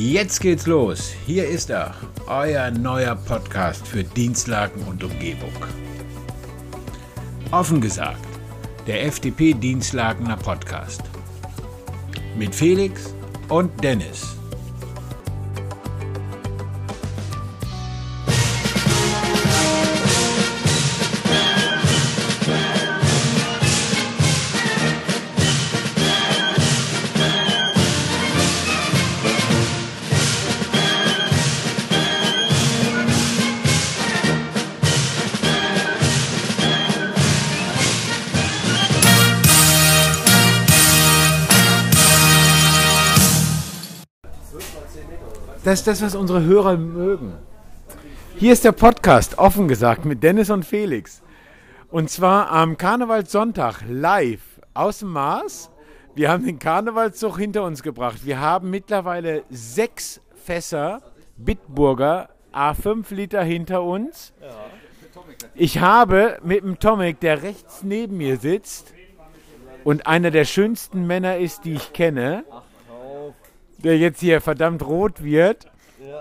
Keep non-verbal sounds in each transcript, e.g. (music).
Jetzt geht's los. Hier ist er, euer neuer Podcast für Dienstlagen und Umgebung. Offen gesagt, der FDP Dienstlagener Podcast. Mit Felix und Dennis. Das ist das, was unsere Hörer mögen. Hier ist der Podcast, offen gesagt, mit Dennis und Felix. Und zwar am Karnevalssonntag live aus dem Mars. Wir haben den Karnevalszug hinter uns gebracht. Wir haben mittlerweile sechs Fässer Bitburger A5 Liter hinter uns. Ich habe mit dem Tomek, der rechts neben mir sitzt und einer der schönsten Männer ist, die ich kenne, der jetzt hier verdammt rot wird,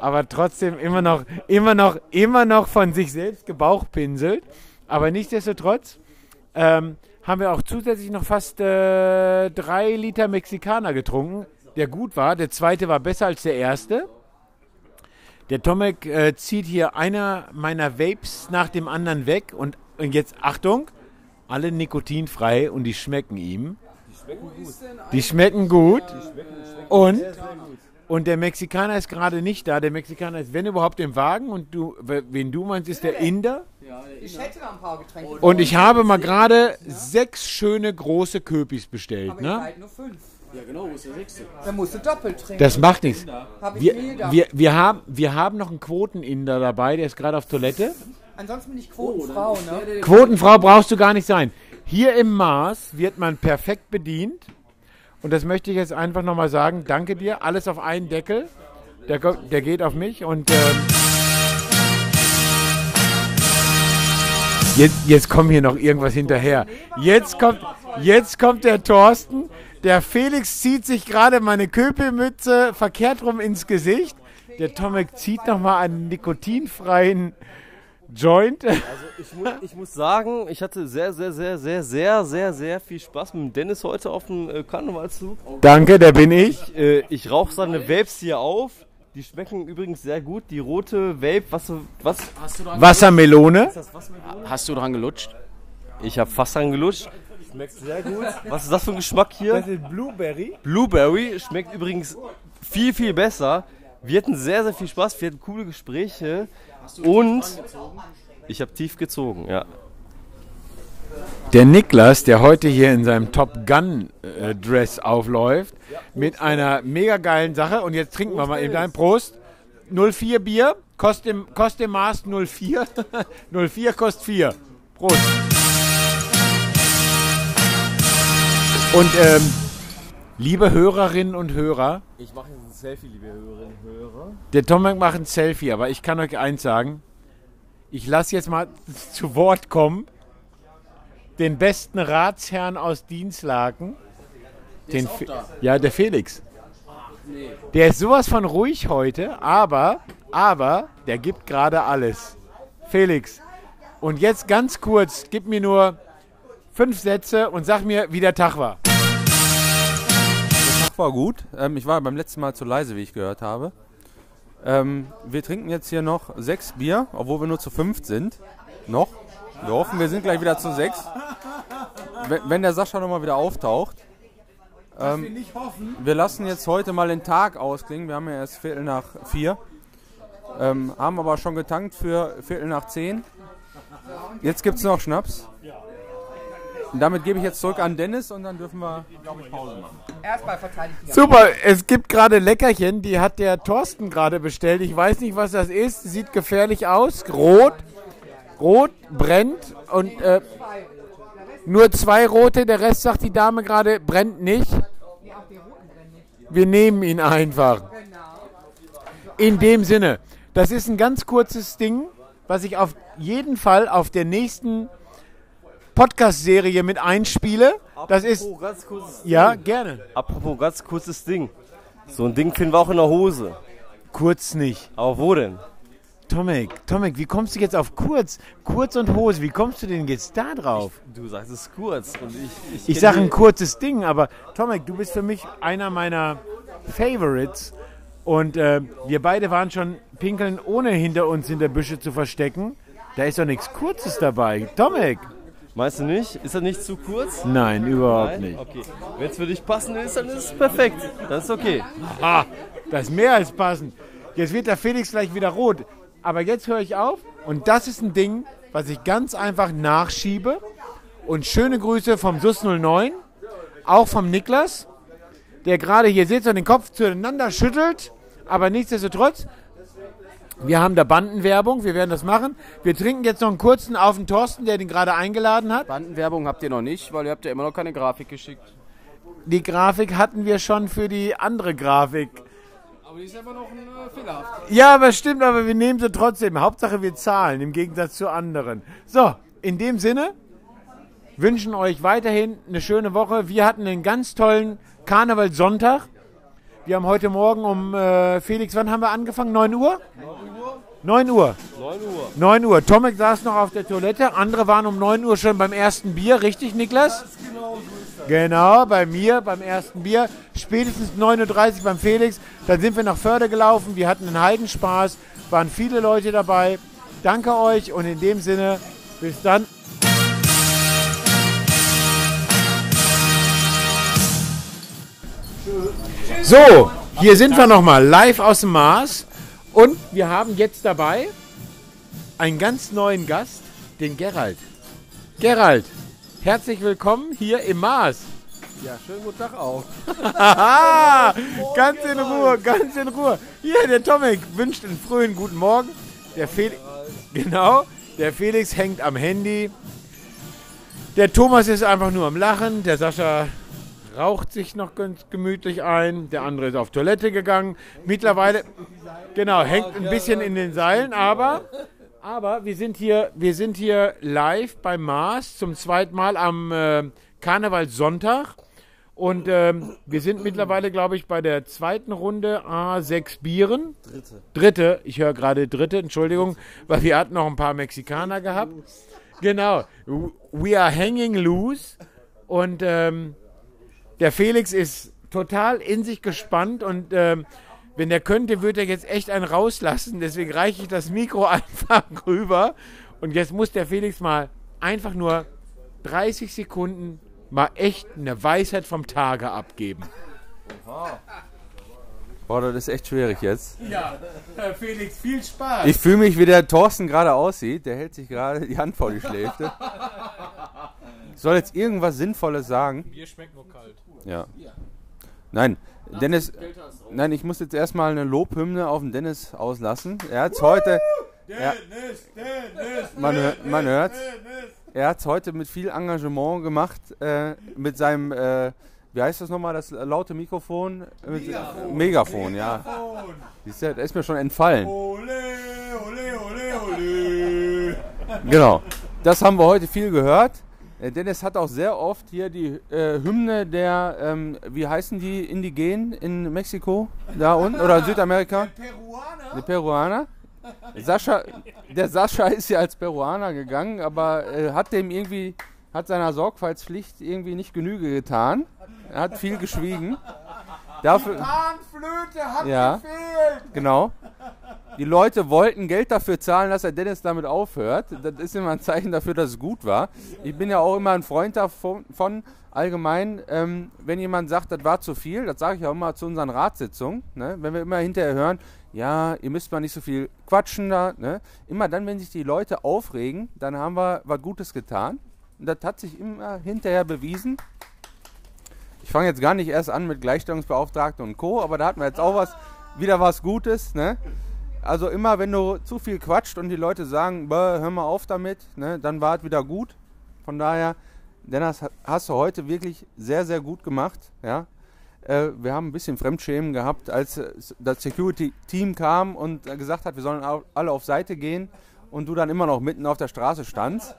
aber trotzdem immer noch, immer noch, immer noch von sich selbst gebauchpinselt. Aber nichtsdestotrotz ähm, haben wir auch zusätzlich noch fast äh, drei Liter Mexikaner getrunken, der gut war. Der zweite war besser als der erste. Der Tomek äh, zieht hier einer meiner Vapes nach dem anderen weg und, und jetzt Achtung, alle nikotinfrei und die schmecken ihm. Die schmecken gut. Und, und der Mexikaner ist gerade nicht da. Der Mexikaner ist, wenn überhaupt, im Wagen. Und du, wen du meinst, ist der Inder. Ich hätte noch ein paar Getränke. Und ich habe mal gerade sechs schöne große Köpis bestellt. Aber Ne? nur fünf. Ja, genau, wo ist der sechste? Dann musst du doppelt trinken. Das macht nichts. Hab ich Wir, da. wir, wir, haben, wir haben noch einen Quoteninder dabei, der ist gerade auf Toilette. Ansonsten bin ich Quotenfrau, ne? Quotenfrau brauchst du gar nicht sein. Hier im Mars wird man perfekt bedient. Und das möchte ich jetzt einfach nochmal sagen. Danke dir. Alles auf einen Deckel. Der, der geht auf mich. Und ähm, jetzt, jetzt kommt hier noch irgendwas hinterher. Jetzt kommt, jetzt kommt der Thorsten. Der Felix zieht sich gerade meine Köpelmütze verkehrt rum ins Gesicht. Der Tomek zieht nochmal einen nikotinfreien Joint. Ich, mu ich muss sagen, ich hatte sehr, sehr, sehr, sehr, sehr, sehr, sehr viel Spaß mit Dennis heute auf dem äh, Karnevalszug. Danke, der bin ich. Ich, äh, ich rauche seine Vapes hier auf. Die schmecken übrigens sehr gut. Die rote Vape, was, was? Wassermelone. Hast du dran gelutscht? Ich habe fast dran gelutscht. Schmeckt sehr gut. Was ist das für ein Geschmack hier? ist Blueberry. Blueberry schmeckt übrigens viel, viel besser. Wir hatten sehr, sehr viel Spaß. Wir hatten coole Gespräche. Und ich habe tief gezogen, ja. Der Niklas, der heute hier in seinem Top Gun äh, Dress aufläuft, mit einer mega geilen Sache. Und jetzt trinken wir mal eben ein Prost. 04 Bier, kostet im, kostet im Maß 04. 04 kostet 4. Prost. Und ähm, liebe Hörerinnen und Hörer, Ich mache jetzt ein Selfie, liebe Hörerinnen und Hörer. Der Tomek macht ein Selfie, aber ich kann euch eins sagen. Ich lasse jetzt mal (laughs) zu Wort kommen. Den besten Ratsherrn aus Dienstlaken. Den Fe- ja, der Felix. Der ist sowas von ruhig heute, aber, aber, der gibt gerade alles. Felix. Und jetzt ganz kurz, gib mir nur fünf Sätze und sag mir, wie der Tag war. War gut. Ähm, ich war beim letzten Mal zu leise, wie ich gehört habe. Ähm, wir trinken jetzt hier noch sechs Bier, obwohl wir nur zu fünf sind. Noch. Wir hoffen, wir sind gleich wieder zu sechs. Wenn, wenn der Sascha nochmal wieder auftaucht. Ähm, wir lassen jetzt heute mal den Tag ausklingen. Wir haben ja erst Viertel nach vier. Ähm, haben aber schon getankt für Viertel nach zehn. Jetzt gibt es noch Schnaps. Und damit gebe ich jetzt zurück an Dennis und dann dürfen wir, glaube ich, Pause machen. Erstmal verteidigt die Super, es gibt gerade Leckerchen, die hat der Thorsten gerade bestellt. Ich weiß nicht, was das ist. Sieht gefährlich aus. Rot. Rot brennt und äh, nur zwei rote, der Rest sagt die Dame gerade, brennt nicht. Wir nehmen ihn einfach. In dem Sinne, das ist ein ganz kurzes Ding, was ich auf jeden Fall auf der nächsten Podcast-Serie mit einspiele. Das ist, ganz kurzes ja, gerne. Apropos ganz kurzes Ding. So ein Ding finden wir auch in der Hose. Kurz nicht. Aber wo denn? Tomek, Tomek, wie kommst du jetzt auf kurz? Kurz und Hose, wie kommst du denn jetzt da drauf? Du sagst es kurz. Und ich, ich, Ich sage ein kurzes Ding, aber Tomek, du bist für mich einer meiner Favorites. Und äh, wir beide waren schon pinkeln, ohne hinter uns hinter Büsche zu verstecken. Da ist doch nichts Kurzes dabei. Tomek? Meinst du nicht? Ist das nicht zu kurz? Nein, überhaupt Nein? nicht. Okay. Wenn es für dich passend ist, dann ist es perfekt. Das ist okay. Ah, das ist mehr als passend. Jetzt wird der Felix gleich wieder rot. Aber jetzt höre ich auf. Und das ist ein Ding, was ich ganz einfach nachschiebe. Und schöne Grüße vom SUS 09, auch vom Niklas, der gerade hier sitzt und den Kopf zueinander schüttelt. Aber nichtsdestotrotz, wir haben da Bandenwerbung, wir werden das machen. Wir trinken jetzt noch einen kurzen auf den Thorsten, der den gerade eingeladen hat. Bandenwerbung habt ihr noch nicht, weil ihr habt ja immer noch keine Grafik geschickt. Die Grafik hatten wir schon für die andere Grafik. Aber die ist einfach noch äh, fehlerhaft. Ja, aber stimmt, aber wir nehmen sie trotzdem. Hauptsache wir zahlen, im Gegensatz zu anderen. So, in dem Sinne wünschen euch weiterhin eine schöne Woche. Wir hatten einen ganz tollen Karnevalssonntag. Wir haben heute Morgen um, äh, Felix, wann haben wir angefangen? 9 Uhr? 9 Uhr. 9 Uhr. 9 Uhr. Tomek saß noch auf der Toilette. Andere waren um 9 Uhr schon beim ersten Bier. Richtig, Niklas? Genau, bei mir beim ersten Bier. Spätestens 9.30 Uhr beim Felix. Dann sind wir nach Förde gelaufen. Wir hatten einen Heidenspaß. Waren viele Leute dabei. Danke euch und in dem Sinne, bis dann. So, hier sind wir nochmal live aus dem Mars. Und wir haben jetzt dabei einen ganz neuen Gast, den Gerald. Gerald, herzlich willkommen hier im Mars. Ja, schönen guten Tag auch. (laughs) Ganz in Ruhe, ganz in Ruhe. Hier, der Tomek wünscht einen frühen guten Morgen. Der Felix, genau, der Felix hängt am Handy. Der Thomas ist einfach nur am Lachen. Der Sascha raucht sich noch ganz gemütlich ein. Der andere ist auf Toilette gegangen. Mittlerweile, genau, hängt ein bisschen in den Seilen, aber, aber wir sind hier, wir sind hier live beim Mars zum zweiten Mal am äh, Karnevalssonntag. Und ähm, wir sind mittlerweile, glaube ich, bei der zweiten Runde A6 Bieren. Dritte. Dritte, ich höre gerade dritte, Entschuldigung, weil wir hatten noch ein paar Mexikaner gehabt. Genau, we are hanging loose. Und ähm, der Felix ist total in sich gespannt und ähm, wenn er könnte, würde er jetzt echt einen rauslassen. Deswegen reiche ich das Mikro (laughs) einfach rüber. Und jetzt muss der Felix mal einfach nur 30 Sekunden mal echt eine Weisheit vom Tage abgeben. Boah, das ist echt schwierig jetzt. Ja, Felix, viel Spaß. Ich fühle mich, wie der Thorsten gerade aussieht. Der hält sich gerade die Hand vor die Schläfe. Ich (laughs) soll jetzt irgendwas Sinnvolles sagen. Bier schmeckt nur kalt. Ja. Nein, Dennis. Nein, ich muss jetzt erstmal eine Lobhymne auf den Dennis auslassen. Er hat es heute. Er, man, hör- man hört. Er hat es heute mit viel Engagement gemacht. Äh, mit seinem. Äh, wie heißt das nochmal, das laute Mikrofon? Megafon. Megafon, ja. Siehst du, das ist mir schon entfallen. Genau. Das haben wir heute viel gehört. Äh, Dennis hat auch sehr oft hier die äh, Hymne der, ähm, wie heißen die Indigenen in Mexiko? Da unten? Oder (laughs) Südamerika? Peruaner. Die Peruaner. Sascha, der Sascha ist ja als Peruaner gegangen, aber äh, hat dem irgendwie, hat seiner Sorgfaltspflicht irgendwie nicht Genüge getan. Er hat viel geschwiegen. Dafür, Panflöte hat Ja. gefehlt. Genau. Die Leute wollten Geld dafür zahlen, dass er Dennis damit aufhört. Das ist immer ein Zeichen dafür, dass es gut war. Ich bin ja auch immer ein Freund davon, von allgemein, ähm, wenn jemand sagt, das war zu viel, das sage ich auch immer zu unseren Ratssitzungen, ne? wenn wir immer hinterher hören, ja, ihr müsst mal nicht so viel quatschen da. Ne? Immer dann, wenn sich die Leute aufregen, dann haben wir was Gutes getan. Und das hat sich immer hinterher bewiesen. Ich fange jetzt gar nicht erst an mit Gleichstellungsbeauftragten und Co., aber da hatten wir jetzt auch was, wieder was Gutes. Ne? Also immer, wenn du zu viel quatscht und die Leute sagen, "Bäh, hör mal auf damit, ne, dann war es wieder gut. Von daher, Dennis, hast du heute wirklich sehr, sehr gut gemacht. Ja? Äh, wir haben ein bisschen Fremdschämen gehabt, als äh, das Security-Team kam und gesagt hat, wir sollen alle auf Seite gehen und du dann immer noch mitten auf der Straße standst.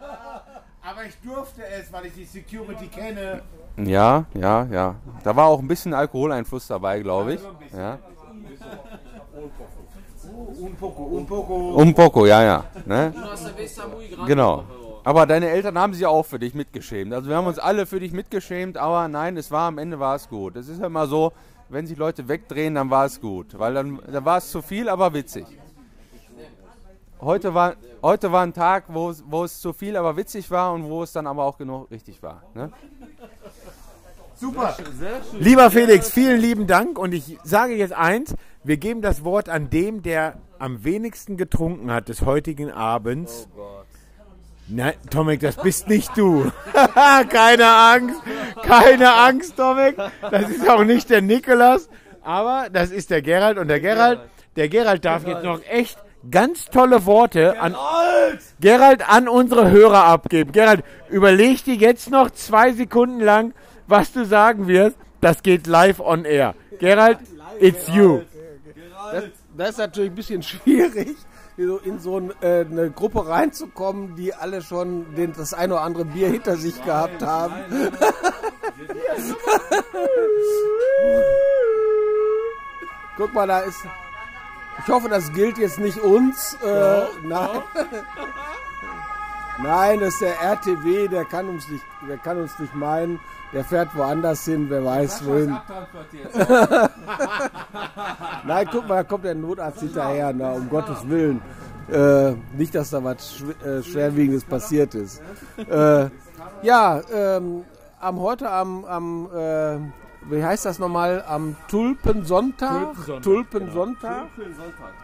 Aber ich durfte es, weil ich die Security kenne. Ja, ja, ja. Da war auch ein bisschen Alkoholeinfluss dabei, glaube ich. Ja. Un poco, ja, ja. Ne? Genau. Aber deine Eltern haben sich auch für dich mitgeschämt. Also wir haben uns alle für dich mitgeschämt, aber nein, es war am Ende war es gut. Es ist ja immer so, wenn sich Leute wegdrehen, dann war es gut. Weil dann, dann war es zu viel, aber witzig. Heute war, heute war ein Tag, wo es, wo es zu viel, aber witzig war und wo es dann aber auch genug richtig war. Ne? Super. Lieber Felix, vielen lieben Dank und ich sage jetzt eins, wir geben das Wort an dem, der am wenigsten getrunken hat des heutigen Abends. Nein, Tomek, das bist nicht du. (laughs) keine Angst, keine Angst, Tomek. Das ist auch nicht der Nikolas, aber das ist der Gerald und der Gerald, der Gerald darf jetzt noch echt ganz tolle Worte an Gerald an unsere Hörer abgeben. Gerald, überleg dir jetzt noch zwei Sekunden lang, was du sagen wirst. Das geht live on air. Gerald, it's you. Das, das ist natürlich ein bisschen (laughs) schwierig, in so äh, eine Gruppe reinzukommen, die alle schon das ein oder andere Bier hinter sich gehabt haben. (laughs) Guck mal, da ist. Ich hoffe, das gilt jetzt nicht uns. Äh, nein. Nein, das ist der RTW, der kann uns nicht, der kann uns nicht meinen. Der fährt woanders hin, wer weiß wohin. (laughs) Nein, guck mal, da kommt der Notarzt hinterher, na, um Gottes Willen. Äh, nicht, dass da was schw äh, Schwerwiegendes passiert ist. Äh, ja, ähm, am heute am, am äh, wie heißt das nochmal, am Tulpensonntag? Tulpensonntag.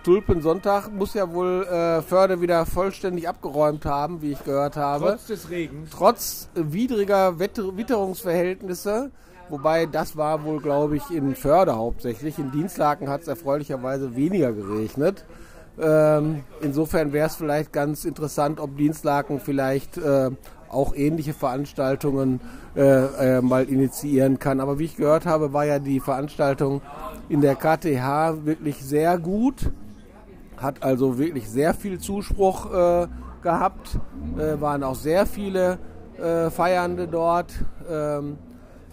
Tulpensonntag muss ja wohl äh, Förde wieder vollständig abgeräumt haben, wie ich gehört habe. Trotz des Regens. Trotz widriger Wetter Witterungsverhältnisse. Wobei das war wohl, glaube ich, in Förde hauptsächlich. In Dienstlaken hat es erfreulicherweise weniger geregnet. Ähm, insofern wäre es vielleicht ganz interessant, ob Dienstlaken vielleicht äh, auch ähnliche Veranstaltungen äh, äh, mal initiieren kann. Aber wie ich gehört habe, war ja die Veranstaltung in der KTH wirklich sehr gut. Hat also wirklich sehr viel Zuspruch äh, gehabt. Äh, waren auch sehr viele äh, Feiernde dort. Ähm,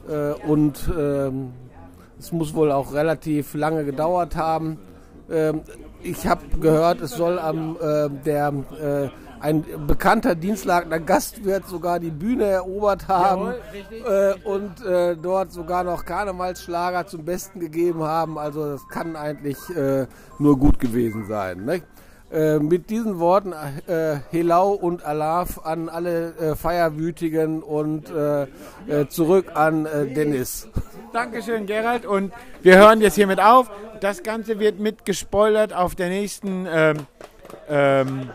äh, und ähm, es muss wohl auch relativ lange gedauert haben. Ähm, ich habe gehört, es soll am der ein bekannter Dienstlagener Gastwirt sogar die Bühne erobert haben äh, und äh, dort sogar noch Karnevalsschlager zum Besten gegeben haben. Also das kann eigentlich äh, nur gut gewesen sein. Ne? Äh, mit diesen Worten äh, Helau und Alaf an alle äh, Feierwütigen und äh, äh, zurück an äh, Dennis. Dankeschön, Gerald. Und wir hören jetzt hiermit auf. Das Ganze wird mitgespoilert auf der nächsten ähm, ähm,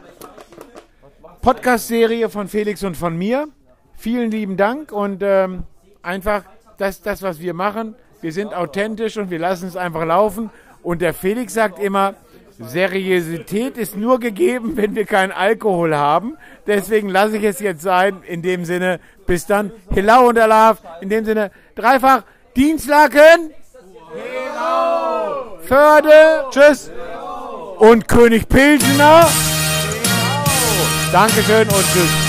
Podcast-Serie von Felix und von mir. Vielen lieben Dank und ähm, einfach das, das, was wir machen. Wir sind authentisch und wir lassen es einfach laufen. Und der Felix sagt immer, Seriosität ist nur gegeben, wenn wir keinen Alkohol haben. Deswegen lasse ich es jetzt sein. In dem Sinne, bis dann. Hello und Alaf. In dem Sinne, dreifach Dienstlaken. Hello. Förde. Tschüss. Und König Pilsener. Dankeschön und tschüss.